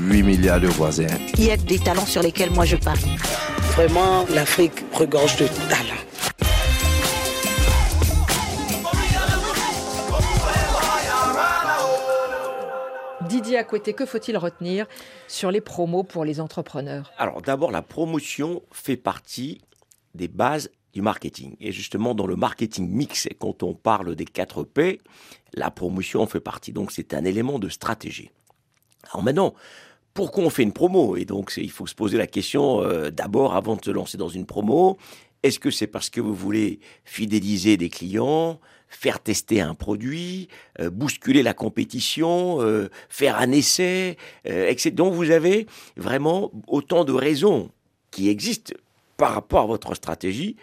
8 milliards de voisins. Il y a des talents sur lesquels moi je parie. Vraiment, l'Afrique regorge de talents. Didier Acoueté, que faut-il retenir sur les promos pour les entrepreneurs? Alors d'abord, la promotion fait partie des bases du marketing. Et justement, dans le marketing mix, quand on parle des 4 P, la promotion en fait partie. Donc c'est un élément de stratégie. Alors maintenant, pourquoi on fait une promo? Et donc il faut se poser la question euh, d'abord avant de se lancer dans une promo. Est-ce que c'est parce que vous voulez fidéliser des clients, faire tester un produit, euh, bousculer la compétition, euh, faire un essai, etc. Donc vous avez vraiment autant de raisons qui existent par rapport à votre stratégie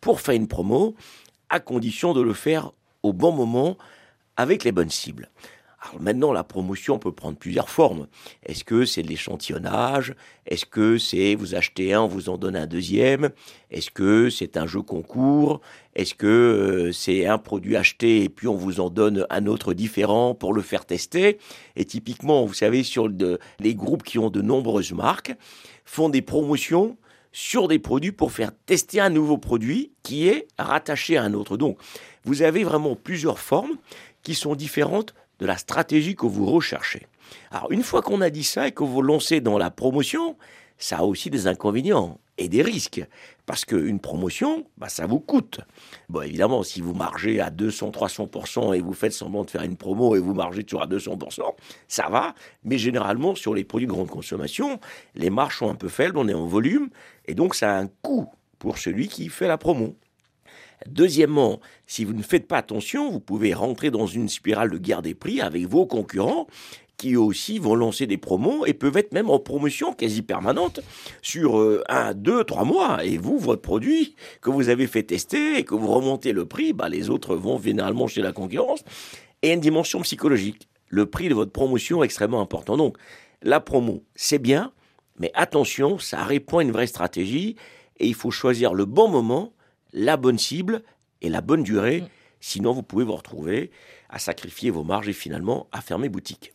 pour faire une promo, à condition de le faire au bon moment avec les bonnes cibles. Maintenant, la promotion peut prendre plusieurs formes. Est-ce que c'est de l'échantillonnage? Est-ce que c'est vous achetez un, on vous en donne un deuxième? Est-ce que c'est un jeu concours? Est-ce que euh, c'est un produit acheté et puis on vous en donne un autre différent pour le faire tester? Et typiquement, vous savez, sur les groupes qui ont de nombreuses marques, font des promotions sur des produits pour faire tester un nouveau produit qui est rattaché à un autre. Donc, vous avez vraiment plusieurs formes qui sont différentes de la stratégie que vous recherchez. Alors une fois qu'on a dit ça et que vous lancez dans la promotion, ça a aussi des inconvénients et des risques. Parce qu'une promotion, bah, ça vous coûte. Bon, évidemment, si vous margez à 200-300% et vous faites semblant de faire une promo et vous margez toujours à 200%, ça va. Mais généralement, sur les produits de grande consommation, les marges sont un peu faibles, on est en volume, et donc ça a un coût pour celui qui fait la promo. Deuxièmement, si vous ne faites pas attention, vous pouvez rentrer dans une spirale de guerre des prix avec vos concurrents qui aussi vont lancer des promos et peuvent être même en promotion quasi permanente sur euh, un, deux, trois mois. Et vous, votre produit que vous avez fait tester et que vous remontez le prix, bah, les autres vont généralement chez la concurrence. Et une dimension psychologique. Le prix de votre promotion est extrêmement important. Donc, la promo, c'est bien, mais attention, ça répond à une vraie stratégie et il faut choisir le bon moment la bonne cible et la bonne durée. Mm. Sinon, vous pouvez vous retrouver à sacrifier vos marges et finalement à fermer boutique.